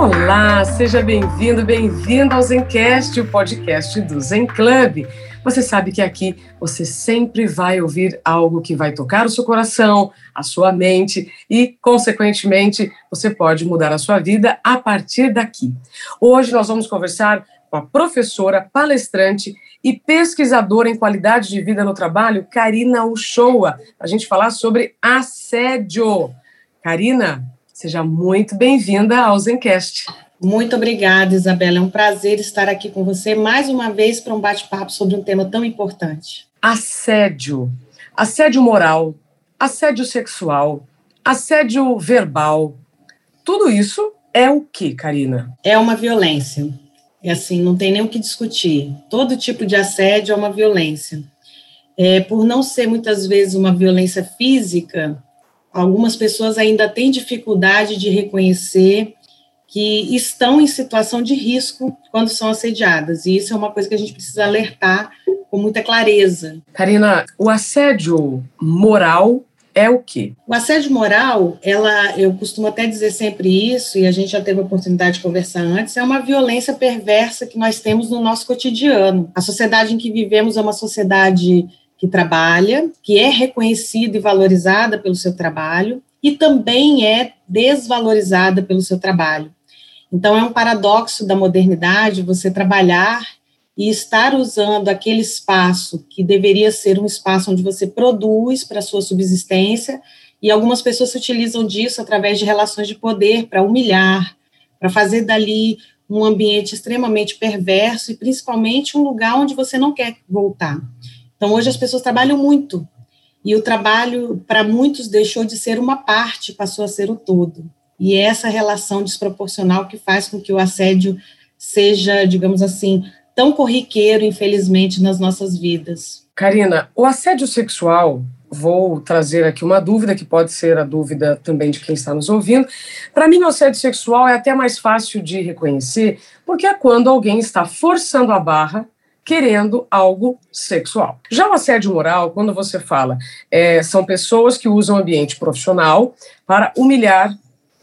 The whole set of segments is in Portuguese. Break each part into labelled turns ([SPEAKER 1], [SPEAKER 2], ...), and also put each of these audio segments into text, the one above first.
[SPEAKER 1] Olá, seja bem-vindo, bem-vindo ao Zencast, o podcast do Zen Club. Você sabe que aqui você sempre vai ouvir algo que vai tocar o seu coração, a sua mente e, consequentemente, você pode mudar a sua vida a partir daqui. Hoje nós vamos conversar com a professora, palestrante e pesquisadora em qualidade de vida no trabalho, Karina Uchoa, a gente falar sobre assédio. Karina, seja muito bem-vinda ao Zencast.
[SPEAKER 2] Muito obrigada, Isabela. É um prazer estar aqui com você mais uma vez para um bate-papo sobre um tema tão importante.
[SPEAKER 1] Assédio. Assédio moral, assédio sexual, assédio verbal. Tudo isso é o que, Karina?
[SPEAKER 2] É uma violência. É assim, não tem nem o que discutir. Todo tipo de assédio é uma violência. É, por não ser muitas vezes uma violência física, algumas pessoas ainda têm dificuldade de reconhecer que estão em situação de risco quando são assediadas. E isso é uma coisa que a gente precisa alertar com muita clareza.
[SPEAKER 1] Karina, o assédio moral é o quê?
[SPEAKER 2] O assédio moral, ela, eu costumo até dizer sempre isso, e a gente já teve a oportunidade de conversar antes, é uma violência perversa que nós temos no nosso cotidiano. A sociedade em que vivemos é uma sociedade que trabalha, que é reconhecida e valorizada pelo seu trabalho, e também é desvalorizada pelo seu trabalho. Então, é um paradoxo da modernidade você trabalhar e estar usando aquele espaço que deveria ser um espaço onde você produz para sua subsistência, e algumas pessoas se utilizam disso através de relações de poder para humilhar, para fazer dali um ambiente extremamente perverso e principalmente um lugar onde você não quer voltar. Então, hoje as pessoas trabalham muito, e o trabalho, para muitos, deixou de ser uma parte, passou a ser o todo. E é essa relação desproporcional que faz com que o assédio seja, digamos assim, tão corriqueiro, infelizmente, nas nossas vidas.
[SPEAKER 1] Karina, o assédio sexual, vou trazer aqui uma dúvida, que pode ser a dúvida também de quem está nos ouvindo. Para mim, o assédio sexual é até mais fácil de reconhecer, porque é quando alguém está forçando a barra querendo algo sexual. Já o assédio moral, quando você fala, é, são pessoas que usam o ambiente profissional para humilhar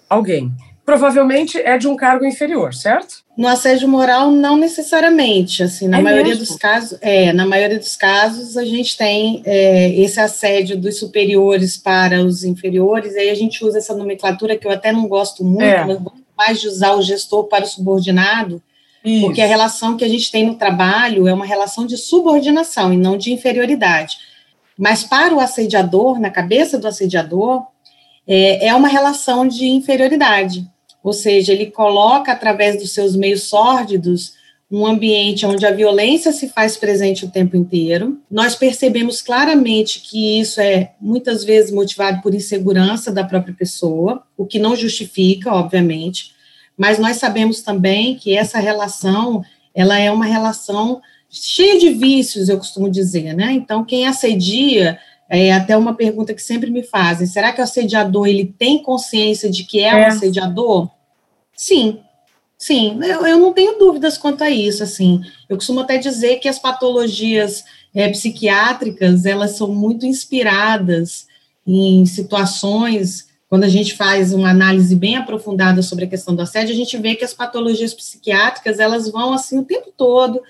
[SPEAKER 1] alguém. Provavelmente é de um cargo inferior, certo?
[SPEAKER 2] No assédio moral, não necessariamente. Assim, na é maioria mesmo? dos casos, é, na maioria dos casos, a gente tem é, esse assédio dos superiores para os inferiores. E aí a gente usa essa nomenclatura que eu até não gosto muito, é. mas gosto mais de usar o gestor para o subordinado, Isso. porque a relação que a gente tem no trabalho é uma relação de subordinação e não de inferioridade. Mas para o assediador, na cabeça do assediador, é, é uma relação de inferioridade, ou seja, ele coloca através dos seus meios sórdidos um ambiente onde a violência se faz presente o tempo inteiro. Nós percebemos claramente que isso é muitas vezes motivado por insegurança da própria pessoa, o que não justifica, obviamente, mas nós sabemos também que essa relação, ela é uma relação cheia de vícios, eu costumo dizer, né? Então, quem assedia é até uma pergunta que sempre me fazem: será que o assediador ele tem consciência de que é, é. um assediador? Sim, sim, eu, eu, não tenho dúvidas quanto a isso. Assim, eu costumo até dizer que as patologias é, psiquiátricas elas são muito inspiradas em situações. Quando a gente faz uma análise bem aprofundada sobre a questão do assédio, a gente vê que as patologias psiquiátricas elas vão assim o tempo todo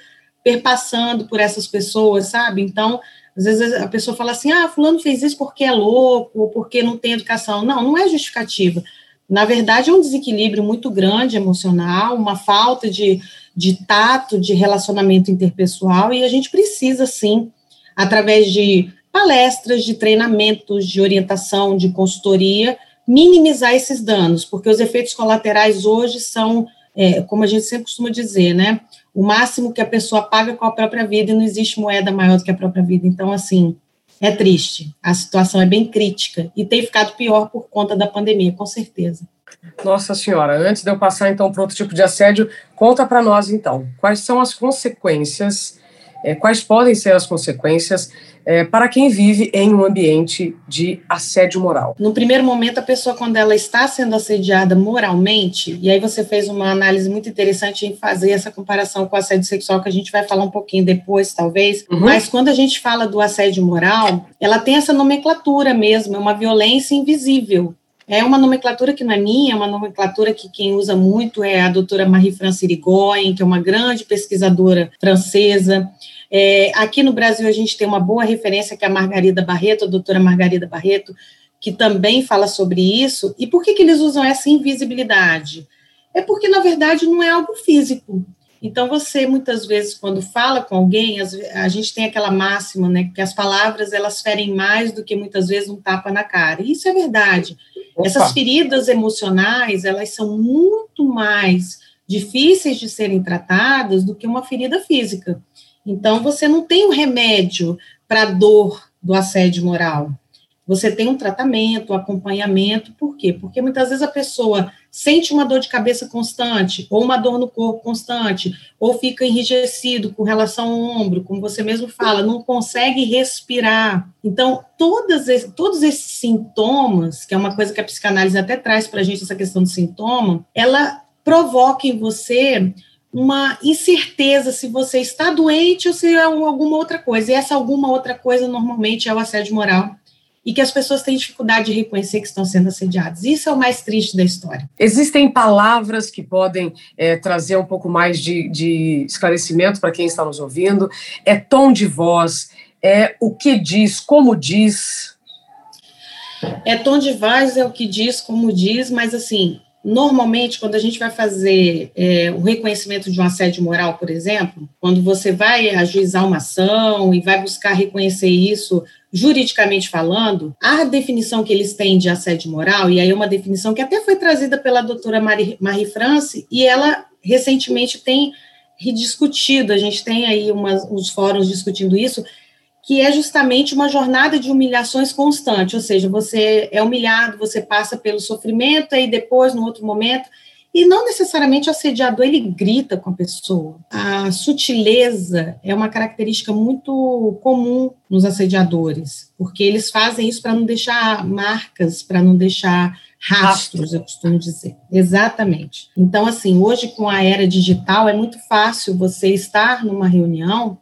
[SPEAKER 2] perpassando por essas pessoas, sabe? Então, às vezes a pessoa fala assim, ah, fulano fez isso porque é louco, ou porque não tem educação. Não, não é justificativa. Na verdade, é um desequilíbrio muito grande emocional, uma falta de, de tato, de relacionamento interpessoal, e a gente precisa, sim, através de palestras, de treinamentos, de orientação, de consultoria, minimizar esses danos, porque os efeitos colaterais hoje são, é, como a gente sempre costuma dizer, né? o máximo que a pessoa paga com a própria vida e não existe moeda maior do que a própria vida. Então, assim, é triste. A situação é bem crítica e tem ficado pior por conta da pandemia, com certeza.
[SPEAKER 1] Nossa Senhora, antes de eu passar então para outro tipo de assédio, conta para nós então, quais são as consequências é, quais podem ser as consequências é, para quem vive em um ambiente de assédio moral.
[SPEAKER 2] No primeiro momento, a pessoa, quando ela está sendo assediada moralmente, e aí você fez uma análise muito interessante em fazer essa comparação com o assédio sexual, que a gente vai falar um pouquinho depois, talvez, uhum. mas quando a gente fala do assédio moral, ela tem essa nomenclatura mesmo, é uma violência invisível. É uma nomenclatura que não é minha, é uma nomenclatura que quem usa muito é a doutora Marie-France Irigoyen, que é uma grande pesquisadora francesa. É, aqui no Brasil a gente tem uma boa referência que é a Margarida Barreto, a doutora Margarida Barreto, que também fala sobre isso. E por que, que eles usam essa invisibilidade? É porque, na verdade, não é algo físico. Então, você, muitas vezes, quando fala com alguém, a gente tem aquela máxima, né, que as palavras, elas ferem mais do que, muitas vezes, um tapa na cara. E isso é verdade. Opa. Essas feridas emocionais, elas são muito mais difíceis de serem tratadas do que uma ferida física. Então, você não tem um remédio para a dor do assédio moral. Você tem um tratamento, um acompanhamento, por quê? Porque muitas vezes a pessoa sente uma dor de cabeça constante, ou uma dor no corpo constante, ou fica enrijecido com relação ao ombro, como você mesmo fala, não consegue respirar. Então, todas esse, todos esses sintomas, que é uma coisa que a psicanálise até traz para a gente, essa questão do sintoma, ela provoca em você uma incerteza se você está doente ou se é alguma outra coisa. E essa alguma outra coisa normalmente é o assédio moral e que as pessoas têm dificuldade de reconhecer que estão sendo assediadas. Isso é o mais triste da história.
[SPEAKER 1] Existem palavras que podem é, trazer um pouco mais de, de esclarecimento para quem está nos ouvindo. É tom de voz, é o que diz, como diz.
[SPEAKER 2] É tom de voz, é o que diz, como diz, mas assim, normalmente, quando a gente vai fazer é, o reconhecimento de um assédio moral, por exemplo, quando você vai ajuizar uma ação e vai buscar reconhecer isso juridicamente falando, a definição que eles têm de assédio moral, e aí é uma definição que até foi trazida pela doutora Marie, Marie France, e ela recentemente tem rediscutido, a gente tem aí umas, uns fóruns discutindo isso, que é justamente uma jornada de humilhações constante, ou seja, você é humilhado, você passa pelo sofrimento, e depois, no outro momento, e não necessariamente o assediador ele grita com a pessoa. A sutileza é uma característica muito comum nos assediadores, porque eles fazem isso para não deixar marcas, para não deixar rastros, eu costumo dizer. Exatamente. Então, assim, hoje com a era digital é muito fácil você estar numa reunião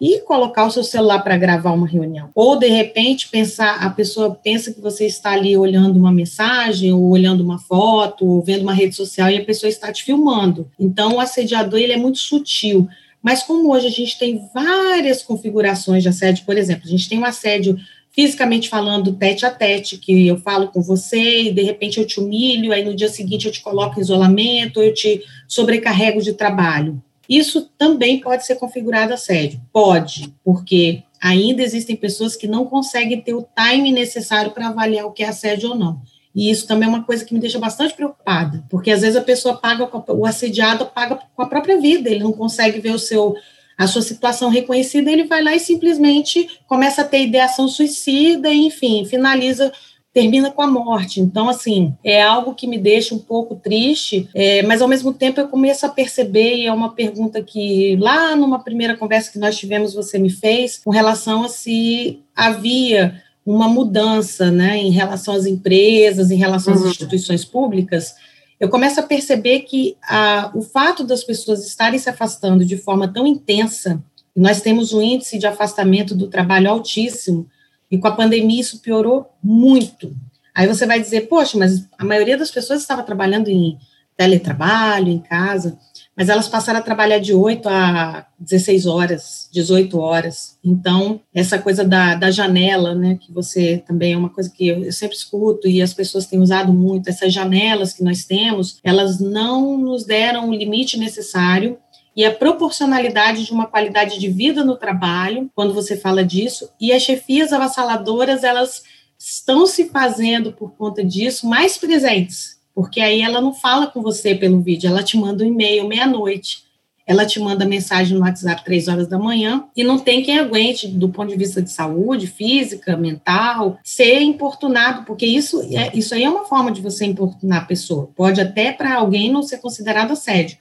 [SPEAKER 2] e colocar o seu celular para gravar uma reunião. Ou de repente pensar, a pessoa pensa que você está ali olhando uma mensagem, ou olhando uma foto, ou vendo uma rede social e a pessoa está te filmando. Então o assediador ele é muito sutil. Mas como hoje a gente tem várias configurações de assédio, por exemplo, a gente tem um assédio fisicamente falando tete a tete, que eu falo com você e de repente eu te humilho, aí no dia seguinte eu te coloco em isolamento, eu te sobrecarrego de trabalho. Isso também pode ser configurado assédio. Pode, porque ainda existem pessoas que não conseguem ter o time necessário para avaliar o que é assédio ou não. E isso também é uma coisa que me deixa bastante preocupada, porque às vezes a pessoa paga, o assediado paga com a própria vida, ele não consegue ver o seu a sua situação reconhecida, ele vai lá e simplesmente começa a ter ideação suicida, enfim, finaliza termina com a morte. Então, assim, é algo que me deixa um pouco triste, é, mas ao mesmo tempo eu começo a perceber, e é uma pergunta que lá numa primeira conversa que nós tivemos você me fez, com relação a se havia uma mudança né, em relação às empresas, em relação às uhum. instituições públicas, eu começo a perceber que a, o fato das pessoas estarem se afastando de forma tão intensa, nós temos um índice de afastamento do trabalho altíssimo, e com a pandemia isso piorou muito. Aí você vai dizer, poxa, mas a maioria das pessoas estava trabalhando em teletrabalho, em casa, mas elas passaram a trabalhar de 8 a 16 horas, 18 horas. Então, essa coisa da, da janela, né, que você também é uma coisa que eu, eu sempre escuto e as pessoas têm usado muito, essas janelas que nós temos, elas não nos deram o limite necessário e a proporcionalidade de uma qualidade de vida no trabalho, quando você fala disso, e as chefias avassaladoras, elas estão se fazendo, por conta disso, mais presentes, porque aí ela não fala com você pelo vídeo, ela te manda um e-mail meia-noite, ela te manda mensagem no WhatsApp três horas da manhã, e não tem quem aguente, do ponto de vista de saúde, física, mental, ser importunado, porque isso, é, isso aí é uma forma de você importunar a pessoa. Pode até para alguém não ser considerado assédio,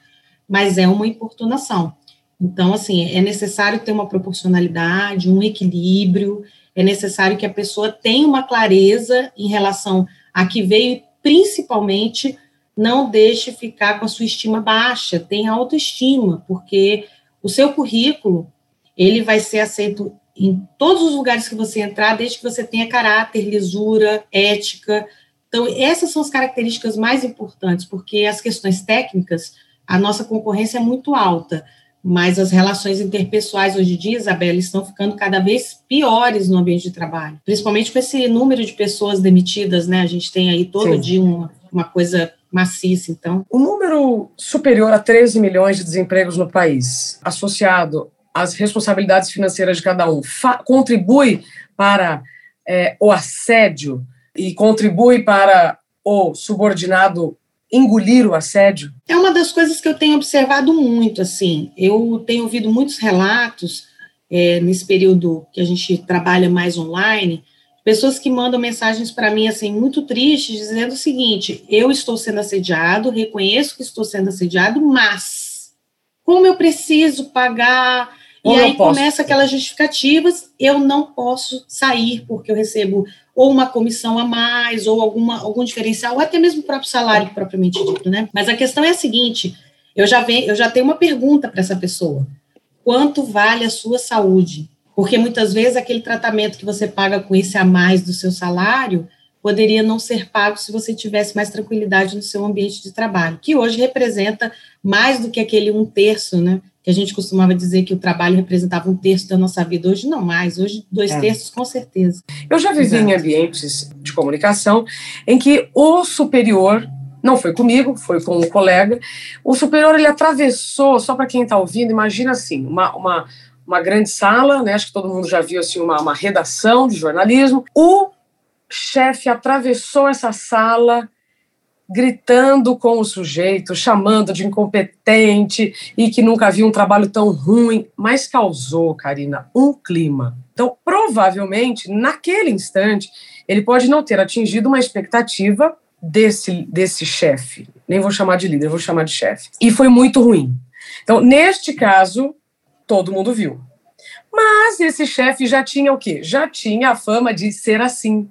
[SPEAKER 2] mas é uma importunação. Então, assim, é necessário ter uma proporcionalidade, um equilíbrio, é necessário que a pessoa tenha uma clareza em relação a que veio, principalmente não deixe ficar com a sua estima baixa, tenha autoestima, porque o seu currículo, ele vai ser aceito em todos os lugares que você entrar, desde que você tenha caráter, lisura, ética. Então, essas são as características mais importantes, porque as questões técnicas, a nossa concorrência é muito alta, mas as relações interpessoais hoje em dia, Isabela, estão ficando cada vez piores no ambiente de trabalho, principalmente com esse número de pessoas demitidas, né? A gente tem aí todo Sim. dia uma, uma coisa maciça, então.
[SPEAKER 1] O número superior a 13 milhões de desempregos no país, associado às responsabilidades financeiras de cada um, contribui para é, o assédio e contribui para o subordinado engolir o assédio?
[SPEAKER 2] É uma das coisas que eu tenho observado muito, assim. Eu tenho ouvido muitos relatos é, nesse período que a gente trabalha mais online, pessoas que mandam mensagens para mim, assim, muito tristes, dizendo o seguinte: eu estou sendo assediado, reconheço que estou sendo assediado, mas como eu preciso pagar e aí começa aquelas justificativas, eu não posso sair porque eu recebo ou uma comissão a mais, ou alguma, algum diferencial, ou até mesmo o próprio salário propriamente dito, né? Mas a questão é a seguinte, eu já, venho, eu já tenho uma pergunta para essa pessoa. Quanto vale a sua saúde? Porque muitas vezes aquele tratamento que você paga com esse a mais do seu salário poderia não ser pago se você tivesse mais tranquilidade no seu ambiente de trabalho, que hoje representa mais do que aquele um terço, né? Que a gente costumava dizer que o trabalho representava um terço da nossa vida. Hoje não mais, hoje dois é. terços com certeza.
[SPEAKER 1] Eu já vivi Exato. em ambientes de comunicação em que o superior não foi comigo, foi com um colega. O superior ele atravessou, só para quem está ouvindo, imagina assim, uma, uma, uma grande sala, né? Acho que todo mundo já viu assim uma, uma redação de jornalismo. O chefe atravessou essa sala gritando com o sujeito, chamando de incompetente e que nunca viu um trabalho tão ruim, mas causou, Karina, um clima. Então, provavelmente, naquele instante, ele pode não ter atingido uma expectativa desse, desse chefe. Nem vou chamar de líder, vou chamar de chefe. E foi muito ruim. Então, neste caso, todo mundo viu. Mas esse chefe já tinha o quê? Já tinha a fama de ser assim.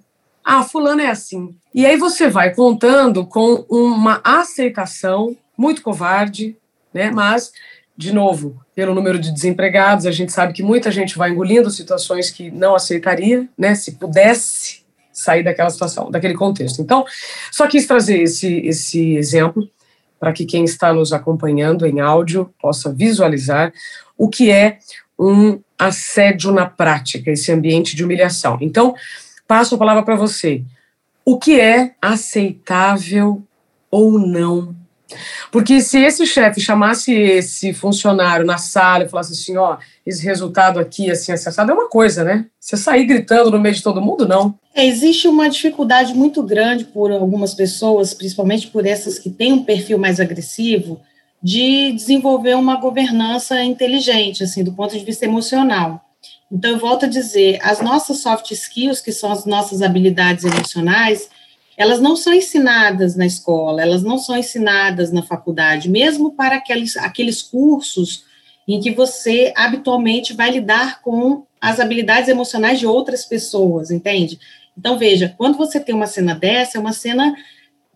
[SPEAKER 1] Ah, fulano é assim. E aí você vai contando com uma aceitação muito covarde, né? Mas, de novo, pelo número de desempregados, a gente sabe que muita gente vai engolindo situações que não aceitaria, né? Se pudesse sair daquela situação, daquele contexto. Então, só quis trazer esse, esse exemplo para que quem está nos acompanhando em áudio possa visualizar o que é um assédio na prática, esse ambiente de humilhação. Então, passo a palavra para você o que é aceitável ou não. Porque se esse chefe chamasse esse funcionário na sala e falasse assim, ó, esse resultado aqui, assim, acessado, é uma coisa, né? Você sair gritando no meio de todo mundo, não.
[SPEAKER 2] É, existe uma dificuldade muito grande por algumas pessoas, principalmente por essas que têm um perfil mais agressivo, de desenvolver uma governança inteligente, assim, do ponto de vista emocional. Então, eu volto a dizer, as nossas soft skills, que são as nossas habilidades emocionais, elas não são ensinadas na escola, elas não são ensinadas na faculdade, mesmo para aqueles, aqueles cursos em que você habitualmente vai lidar com as habilidades emocionais de outras pessoas, entende? Então, veja, quando você tem uma cena dessa, é uma cena.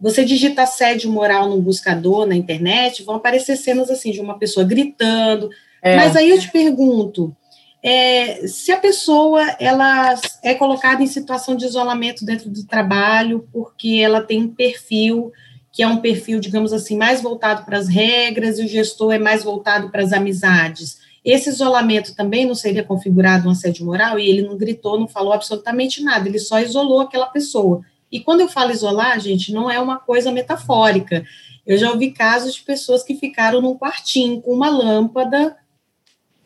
[SPEAKER 2] Você digita assédio moral no buscador na internet, vão aparecer cenas assim de uma pessoa gritando. É. Mas aí eu te pergunto: é, se a pessoa ela é colocada em situação de isolamento dentro do trabalho, porque ela tem um perfil que é um perfil, digamos assim, mais voltado para as regras e o gestor é mais voltado para as amizades. Esse isolamento também não seria configurado um assédio moral e ele não gritou, não falou absolutamente nada, ele só isolou aquela pessoa. E quando eu falo isolar, gente, não é uma coisa metafórica. Eu já ouvi casos de pessoas que ficaram num quartinho com uma lâmpada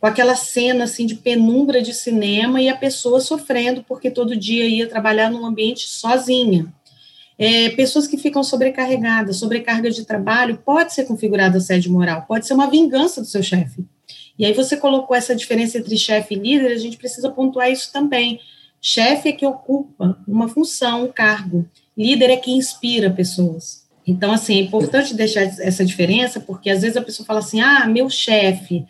[SPEAKER 2] com aquela cena assim de penumbra de cinema e a pessoa sofrendo porque todo dia ia trabalhar num ambiente sozinha. É, pessoas que ficam sobrecarregadas, sobrecarga de trabalho, pode ser configurada assédio moral, pode ser uma vingança do seu chefe. E aí você colocou essa diferença entre chefe e líder, a gente precisa pontuar isso também. Chefe é que ocupa uma função, um cargo. Líder é que inspira pessoas. Então, assim, é importante deixar essa diferença, porque às vezes a pessoa fala assim: ah, meu chefe,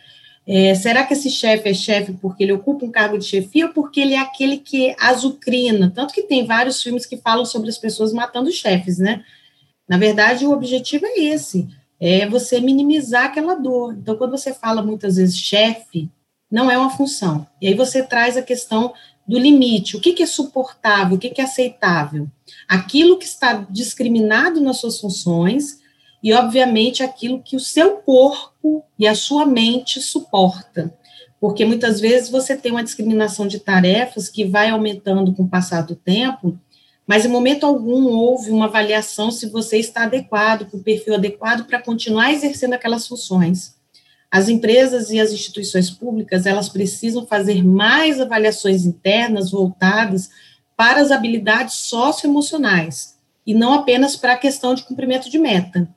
[SPEAKER 2] É, será que esse chefe é chefe porque ele ocupa um cargo de chefia ou porque ele é aquele que azucrina? Tanto que tem vários filmes que falam sobre as pessoas matando chefes, né? Na verdade, o objetivo é esse, é você minimizar aquela dor. Então, quando você fala muitas vezes chefe, não é uma função. E aí você traz a questão do limite, o que, que é suportável, o que, que é aceitável. Aquilo que está discriminado nas suas funções e, obviamente, aquilo que o seu corpo e a sua mente suporta. Porque muitas vezes você tem uma discriminação de tarefas que vai aumentando com o passar do tempo, mas em momento algum houve uma avaliação se você está adequado, com o perfil adequado para continuar exercendo aquelas funções. As empresas e as instituições públicas, elas precisam fazer mais avaliações internas voltadas para as habilidades socioemocionais e não apenas para a questão de cumprimento de meta.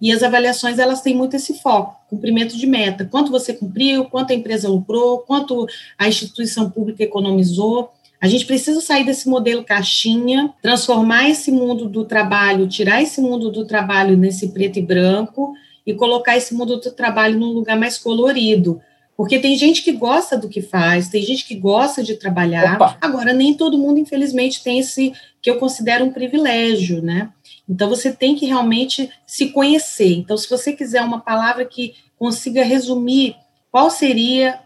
[SPEAKER 2] E as avaliações, elas têm muito esse foco, cumprimento de meta. Quanto você cumpriu, quanto a empresa lucrou, quanto a instituição pública economizou. A gente precisa sair desse modelo caixinha, transformar esse mundo do trabalho, tirar esse mundo do trabalho nesse preto e branco e colocar esse mundo do trabalho num lugar mais colorido. Porque tem gente que gosta do que faz, tem gente que gosta de trabalhar. Opa. Agora, nem todo mundo, infelizmente, tem esse que eu considero um privilégio, né? Então, você tem que realmente se conhecer. Então, se você quiser uma palavra que consiga resumir qual seria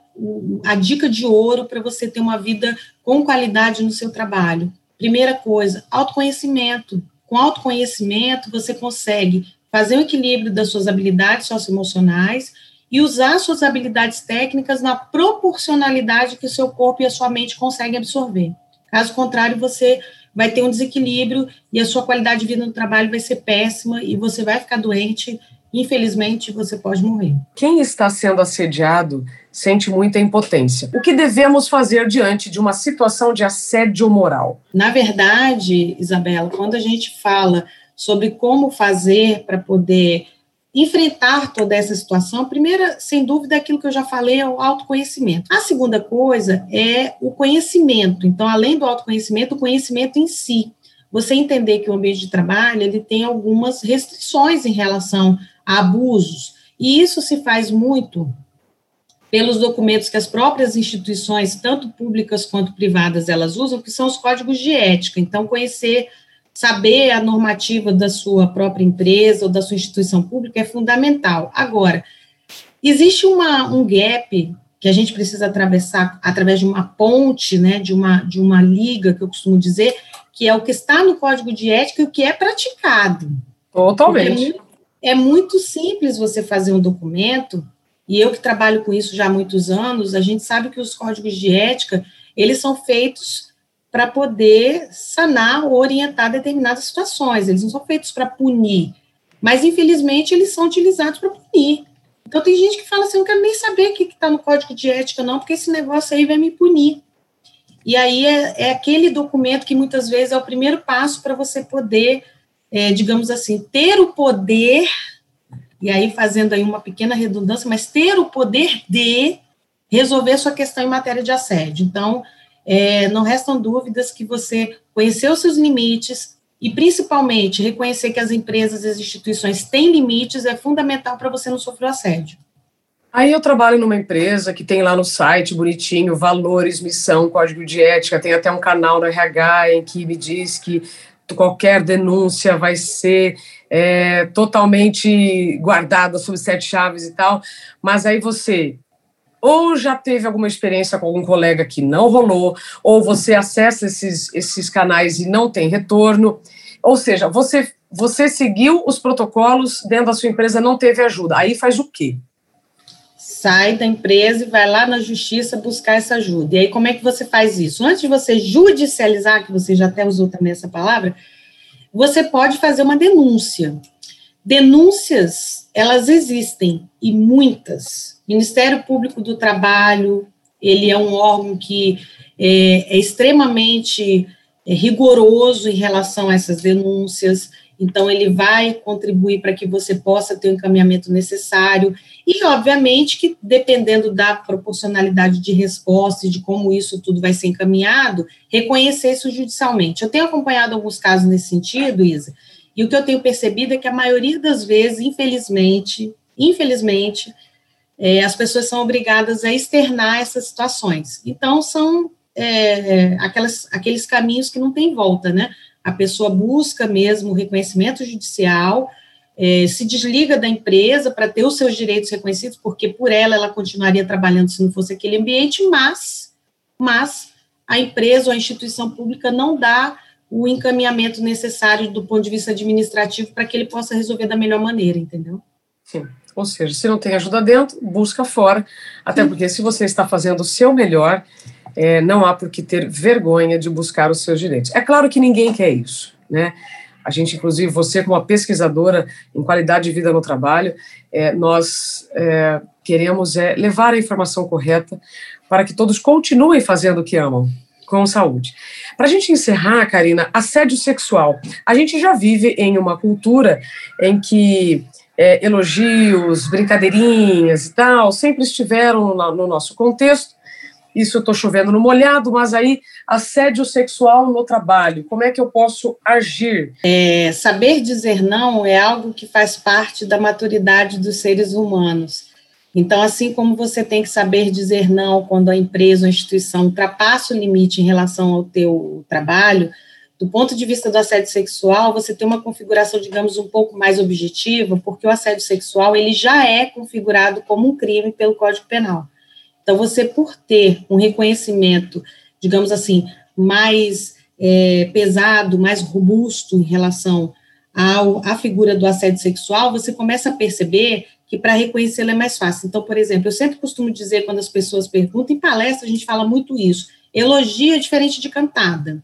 [SPEAKER 2] a dica de ouro para você ter uma vida com qualidade no seu trabalho. Primeira coisa, autoconhecimento. Com autoconhecimento, você consegue fazer o equilíbrio das suas habilidades socioemocionais e usar suas habilidades técnicas na proporcionalidade que o seu corpo e a sua mente conseguem absorver. Caso contrário, você vai ter um desequilíbrio e a sua qualidade de vida no trabalho vai ser péssima e você vai ficar doente. Infelizmente, você pode morrer.
[SPEAKER 1] Quem está sendo assediado sente muita impotência. O que devemos fazer diante de uma situação de assédio moral?
[SPEAKER 2] Na verdade, Isabela, quando a gente fala sobre como fazer para poder enfrentar toda essa situação, a primeira, sem dúvida, é aquilo que eu já falei, é o autoconhecimento. A segunda coisa é o conhecimento. Então, além do autoconhecimento, o conhecimento em si. Você entender que o ambiente de trabalho, ele tem algumas restrições em relação a abusos. E isso se faz muito pelos documentos que as próprias instituições, tanto públicas quanto privadas, elas usam, que são os códigos de ética. Então, conhecer saber a normativa da sua própria empresa ou da sua instituição pública é fundamental. Agora, existe uma, um gap que a gente precisa atravessar através de uma ponte, né, de uma, de uma liga, que eu costumo dizer, que é o que está no código de ética e o que é praticado.
[SPEAKER 1] Totalmente.
[SPEAKER 2] É, é muito simples você fazer um documento, e eu que trabalho com isso já há muitos anos, a gente sabe que os códigos de ética, eles são feitos para poder sanar ou orientar determinadas situações. Eles não são feitos para punir, mas infelizmente eles são utilizados para punir. Então tem gente que fala assim, não quero nem saber o que está no código de ética, não, porque esse negócio aí vai me punir. E aí é, é aquele documento que muitas vezes é o primeiro passo para você poder, é, digamos assim, ter o poder, e aí fazendo aí uma pequena redundância, mas ter o poder de resolver sua questão em matéria de assédio. Então, é, não restam dúvidas que você conheceu seus limites e, principalmente, reconhecer que as empresas e as instituições têm limites é fundamental para você não sofrer assédio.
[SPEAKER 1] Aí eu trabalho numa empresa que tem lá no site bonitinho valores, missão, código de ética, tem até um canal no RH em que me diz que qualquer denúncia vai ser é, totalmente guardada sob sete chaves e tal, mas aí você ou já teve alguma experiência com algum colega que não rolou, ou você acessa esses, esses canais e não tem retorno. Ou seja, você, você seguiu os protocolos dentro da sua empresa, não teve ajuda. Aí faz o quê?
[SPEAKER 2] Sai da empresa e vai lá na justiça buscar essa ajuda. E aí, como é que você faz isso? Antes de você judicializar, que você já até usou também essa palavra, você pode fazer uma denúncia. Denúncias, elas existem, e muitas. Ministério Público do Trabalho, ele é um órgão que é, é extremamente é, rigoroso em relação a essas denúncias, então ele vai contribuir para que você possa ter o encaminhamento necessário, e obviamente que dependendo da proporcionalidade de resposta e de como isso tudo vai ser encaminhado, reconhecer isso judicialmente. Eu tenho acompanhado alguns casos nesse sentido, Isa, e o que eu tenho percebido é que a maioria das vezes, infelizmente, infelizmente, é, as pessoas são obrigadas a externar essas situações. Então, são é, aquelas, aqueles caminhos que não tem volta, né? A pessoa busca mesmo o reconhecimento judicial, é, se desliga da empresa para ter os seus direitos reconhecidos, porque por ela ela continuaria trabalhando se não fosse aquele ambiente, mas, mas a empresa ou a instituição pública não dá o encaminhamento necessário do ponto de vista administrativo para que ele possa resolver da melhor maneira, entendeu?
[SPEAKER 1] Sim. Ou seja, se não tem ajuda dentro, busca fora, até porque se você está fazendo o seu melhor, é, não há por que ter vergonha de buscar os seus direitos. É claro que ninguém quer isso, né? A gente, inclusive, você como pesquisadora em qualidade de vida no trabalho, é, nós é, queremos é, levar a informação correta para que todos continuem fazendo o que amam, com saúde. Para a gente encerrar, Karina, assédio sexual. A gente já vive em uma cultura em que é, elogios, brincadeirinhas e tal sempre estiveram no, no nosso contexto, isso eu estou chovendo no molhado, mas aí assédio sexual no trabalho, como é que eu posso agir?
[SPEAKER 2] É, saber dizer não é algo que faz parte da maturidade dos seres humanos. Então, assim como você tem que saber dizer não quando a empresa ou a instituição ultrapassa o limite em relação ao teu trabalho, do ponto de vista do assédio sexual, você tem uma configuração, digamos, um pouco mais objetiva, porque o assédio sexual ele já é configurado como um crime pelo Código Penal. Então, você, por ter um reconhecimento, digamos assim, mais é, pesado, mais robusto em relação ao, à figura do assédio sexual, você começa a perceber que para reconhecê-lo é mais fácil. Então, por exemplo, eu sempre costumo dizer, quando as pessoas perguntam, em palestra a gente fala muito isso, elogio é diferente de cantada.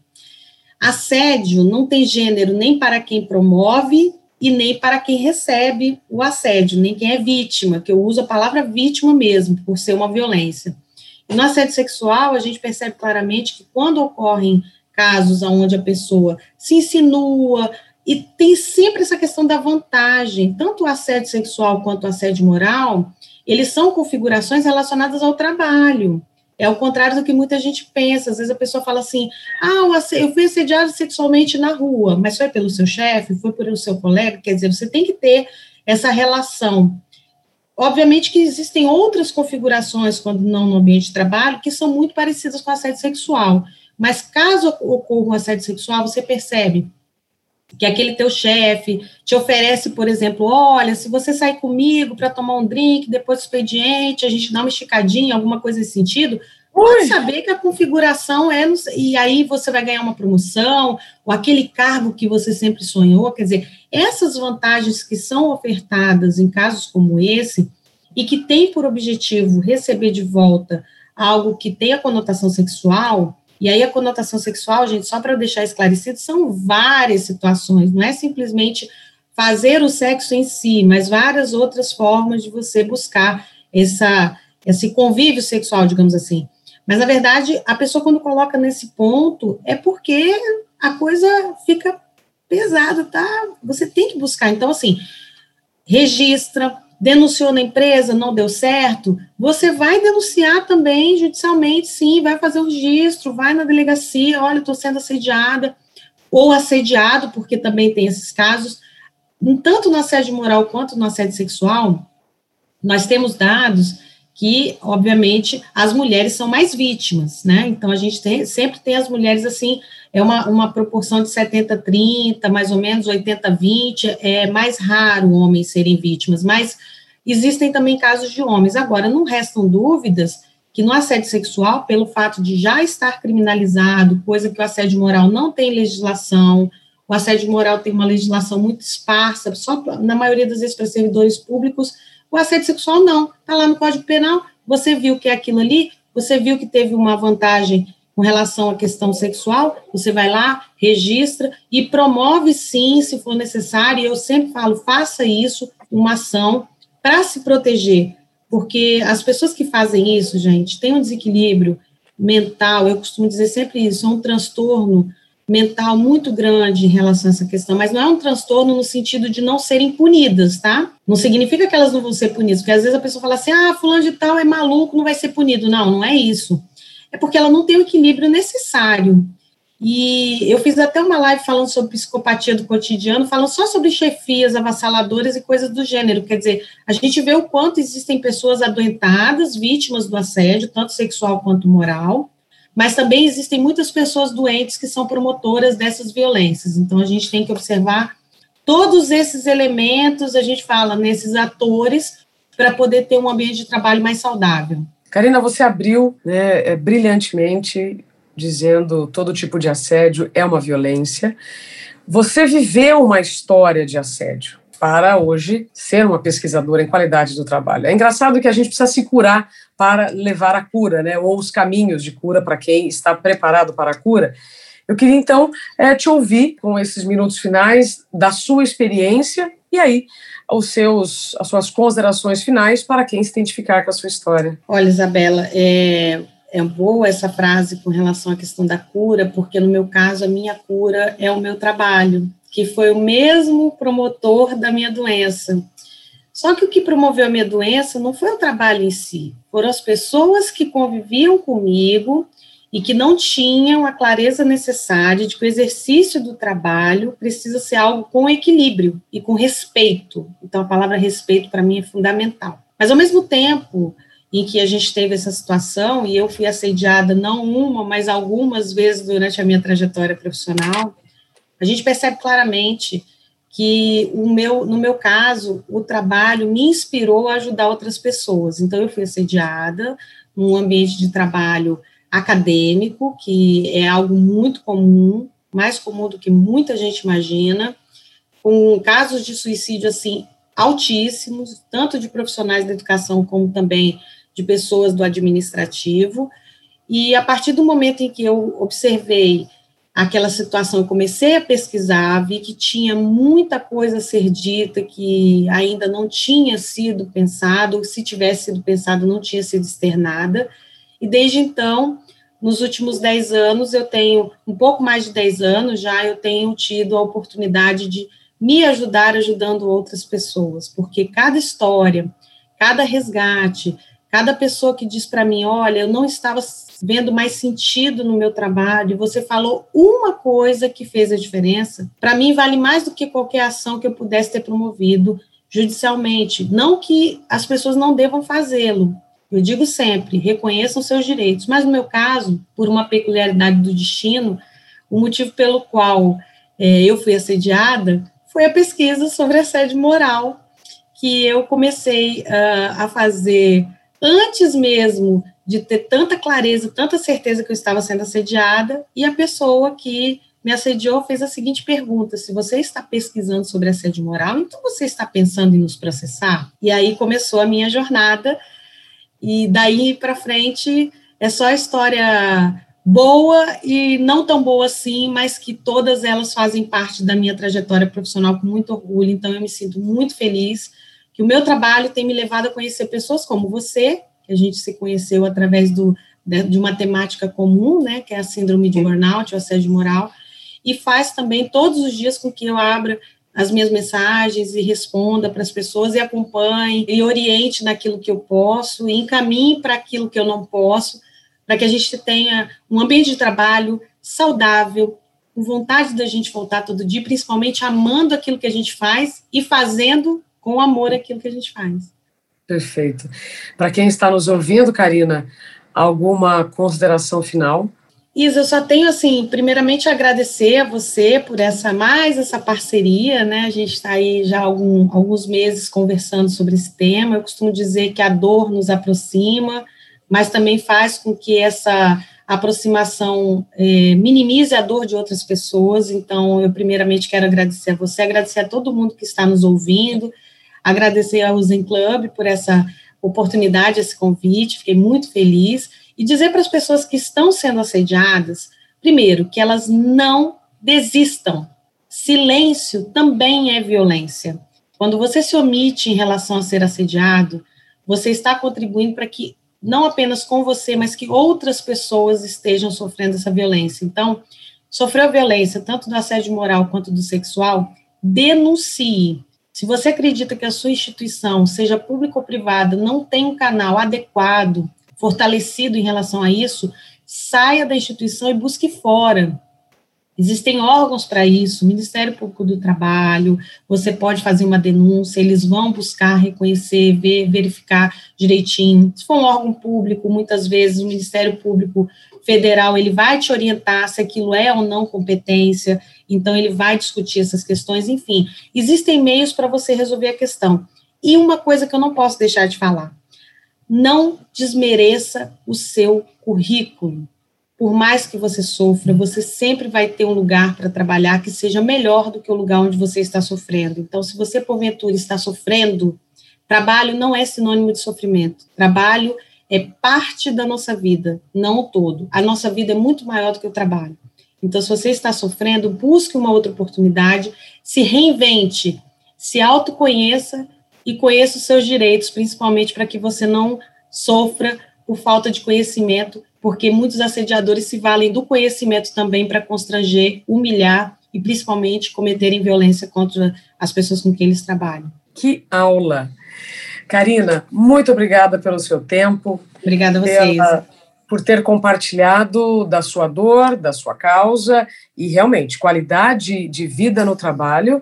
[SPEAKER 2] Assédio não tem gênero nem para quem promove e nem para quem recebe o assédio, nem quem é vítima, que eu uso a palavra vítima mesmo, por ser uma violência. E no assédio sexual, a gente percebe claramente que quando ocorrem casos onde a pessoa se insinua, e tem sempre essa questão da vantagem, tanto o assédio sexual quanto o assédio moral, eles são configurações relacionadas ao trabalho. É o contrário do que muita gente pensa. Às vezes a pessoa fala assim: ah, eu fui assediado sexualmente na rua, mas foi pelo seu chefe, foi pelo seu colega. Quer dizer, você tem que ter essa relação. Obviamente que existem outras configurações, quando não no ambiente de trabalho, que são muito parecidas com assédio sexual. Mas caso ocorra um assédio sexual, você percebe que aquele teu chefe te oferece, por exemplo, olha, se você sair comigo para tomar um drink, depois do expediente, a gente dá uma esticadinha, alguma coisa nesse sentido, pode saber que a configuração é, e aí você vai ganhar uma promoção, ou aquele cargo que você sempre sonhou, quer dizer, essas vantagens que são ofertadas em casos como esse, e que tem por objetivo receber de volta algo que tem a conotação sexual, e aí a conotação sexual, gente, só para deixar esclarecido, são várias situações, não é simplesmente fazer o sexo em si, mas várias outras formas de você buscar essa, esse convívio sexual, digamos assim. Mas, na verdade, a pessoa, quando coloca nesse ponto, é porque a coisa fica pesada, tá? Você tem que buscar. Então, assim, registra, denunciou na empresa, não deu certo, você vai denunciar também judicialmente, sim, vai fazer o registro, vai na delegacia, olha, estou sendo assediada, ou assediado, porque também tem esses casos, tanto no assédio moral quanto no assédio sexual, nós temos dados que, obviamente, as mulheres são mais vítimas, né? Então, a gente tem, sempre tem as mulheres, assim, é uma, uma proporção de 70-30, mais ou menos 80-20, é mais raro homens serem vítimas, mas existem também casos de homens. Agora, não restam dúvidas que no assédio sexual, pelo fato de já estar criminalizado, coisa que o assédio moral não tem legislação, o assédio moral tem uma legislação muito esparsa, só na maioria das vezes para servidores públicos, o assédio sexual não, está lá no Código Penal, você viu que é aquilo ali, você viu que teve uma vantagem com relação à questão sexual, você vai lá, registra e promove sim, se for necessário, e eu sempre falo, faça isso, uma ação para se proteger, porque as pessoas que fazem isso, gente, têm um desequilíbrio mental, eu costumo dizer sempre isso, é um transtorno mental muito grande em relação a essa questão, mas não é um transtorno no sentido de não serem punidas, tá? Não significa que elas não vão ser punidas, porque às vezes a pessoa fala assim, ah, fulano de tal é maluco, não vai ser punido. Não, não é isso. É porque ela não tem o equilíbrio necessário. E eu fiz até uma live falando sobre psicopatia do cotidiano, falando só sobre chefias avassaladoras e coisas do gênero. Quer dizer, a gente vê o quanto existem pessoas adoentadas, vítimas do assédio, tanto sexual quanto moral, mas também existem muitas pessoas doentes que são promotoras dessas violências. Então, a gente tem que observar todos esses elementos, a gente fala nesses atores, para poder ter um ambiente de trabalho mais saudável.
[SPEAKER 1] Karina, você abriu né, é, brilhantemente dizendo todo tipo de assédio é uma violência. Você viveu uma história de assédio para hoje ser uma pesquisadora em qualidade do trabalho. É engraçado que a gente precisa se curar para levar a cura, né? Ou os caminhos de cura para quem está preparado para a cura. Eu queria então é, te ouvir com esses minutos finais da sua experiência e aí os seus, as suas considerações finais para quem se identificar com a sua história.
[SPEAKER 2] Olha, Isabela, é, é boa essa frase com relação à questão da cura, porque no meu caso a minha cura é o meu trabalho, que foi o mesmo promotor da minha doença. Só que o que promoveu a minha doença não foi o trabalho em si, foram as pessoas que conviviam comigo e que não tinham a clareza necessária de que o exercício do trabalho precisa ser algo com equilíbrio e com respeito. Então, a palavra respeito para mim é fundamental. Mas, ao mesmo tempo, em que a gente teve essa situação, e eu fui assediada não uma, mas algumas vezes durante a minha trajetória profissional, a gente percebe claramente que o meu, no meu caso, o trabalho me inspirou a ajudar outras pessoas. Então, eu fui assediada num ambiente de trabalho acadêmico, que é algo muito comum, mais comum do que muita gente imagina, com casos de suicídio, assim, altíssimos, tanto de profissionais da educação como também de pessoas do administrativo. E a partir do momento em que eu observei aquela situação, eu comecei a pesquisar, vi que tinha muita coisa a ser dita que ainda não tinha sido pensado, se tivesse sido pensado, não tinha sido externada. E desde então, nos últimos 10 anos, eu tenho, um pouco mais de 10 anos já, eu tenho tido a oportunidade de me ajudar ajudando outras pessoas, porque cada história, cada resgate, Cada pessoa que diz para mim, olha, eu não estava vendo mais sentido no meu trabalho, você falou uma coisa que fez a diferença, para mim vale mais do que qualquer ação que eu pudesse ter promovido judicialmente. Não que as pessoas não devam fazê-lo. Eu digo sempre, reconheçam seus direitos. Mas no meu caso, por uma peculiaridade do destino, o motivo pelo qual é, eu fui assediada foi a pesquisa sobre assédio moral que eu comecei uh, a fazer antes mesmo de ter tanta clareza, tanta certeza que eu estava sendo assediada, e a pessoa que me assediou fez a seguinte pergunta: se você está pesquisando sobre assédio moral, então você está pensando em nos processar? E aí começou a minha jornada, e daí para frente é só história boa e não tão boa assim, mas que todas elas fazem parte da minha trajetória profissional com muito orgulho, então eu me sinto muito feliz que o meu trabalho tem me levado a conhecer pessoas como você, que a gente se conheceu através do, de uma temática comum, né, que é a síndrome de burnout, o assédio moral, e faz também todos os dias com que eu abra as minhas mensagens e responda para as pessoas e acompanhe e oriente naquilo que eu posso e encaminhe para aquilo que eu não posso, para que a gente tenha um ambiente de trabalho saudável, com vontade da gente voltar todo dia, principalmente amando aquilo que a gente faz e fazendo com amor aquilo que a gente faz.
[SPEAKER 1] Perfeito. Para quem está nos ouvindo, Karina, alguma consideração final?
[SPEAKER 2] Isa, eu só tenho assim, primeiramente agradecer a você por essa mais essa parceria, né? A gente está aí já algum, alguns meses conversando sobre esse tema. Eu costumo dizer que a dor nos aproxima, mas também faz com que essa aproximação é, minimize a dor de outras pessoas. Então, eu primeiramente quero agradecer a você, agradecer a todo mundo que está nos ouvindo agradecer ao Zen Club por essa oportunidade, esse convite, fiquei muito feliz, e dizer para as pessoas que estão sendo assediadas, primeiro, que elas não desistam. Silêncio também é violência. Quando você se omite em relação a ser assediado, você está contribuindo para que não apenas com você, mas que outras pessoas estejam sofrendo essa violência. Então, sofreu violência tanto do assédio moral quanto do sexual, denuncie. Se você acredita que a sua instituição, seja pública ou privada, não tem um canal adequado, fortalecido em relação a isso, saia da instituição e busque fora. Existem órgãos para isso, Ministério Público do Trabalho, você pode fazer uma denúncia, eles vão buscar reconhecer, ver, verificar direitinho. Se for um órgão público, muitas vezes o Ministério Público Federal, ele vai te orientar se aquilo é ou não competência, então ele vai discutir essas questões, enfim. Existem meios para você resolver a questão. E uma coisa que eu não posso deixar de falar, não desmereça o seu currículo por mais que você sofra, você sempre vai ter um lugar para trabalhar que seja melhor do que o lugar onde você está sofrendo. Então, se você, porventura, está sofrendo, trabalho não é sinônimo de sofrimento. Trabalho é parte da nossa vida, não o todo. A nossa vida é muito maior do que o trabalho. Então, se você está sofrendo, busque uma outra oportunidade, se reinvente, se autoconheça e conheça os seus direitos, principalmente para que você não sofra por falta de conhecimento porque muitos assediadores se valem do conhecimento também para constranger, humilhar e principalmente cometerem violência contra as pessoas com quem eles trabalham.
[SPEAKER 1] Que aula! Karina, muito obrigada pelo seu tempo.
[SPEAKER 2] Obrigada a vocês. Pela,
[SPEAKER 1] por ter compartilhado da sua dor, da sua causa, e realmente, qualidade de vida no trabalho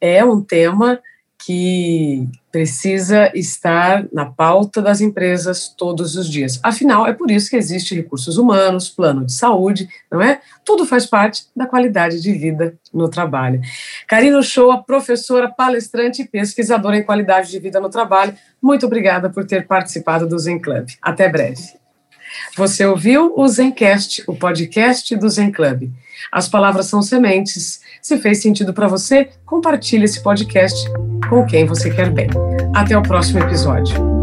[SPEAKER 1] é um tema que precisa estar na pauta das empresas todos os dias. Afinal, é por isso que existe recursos humanos, plano de saúde, não é? Tudo faz parte da qualidade de vida no trabalho. Karina Shoa, professora, palestrante e pesquisadora em qualidade de vida no trabalho, muito obrigada por ter participado do Zen Club. Até breve. Você ouviu o Zencast, o podcast do Zen Club. As palavras são sementes. Se fez sentido para você, compartilhe esse podcast com quem você quer bem. Até o próximo episódio.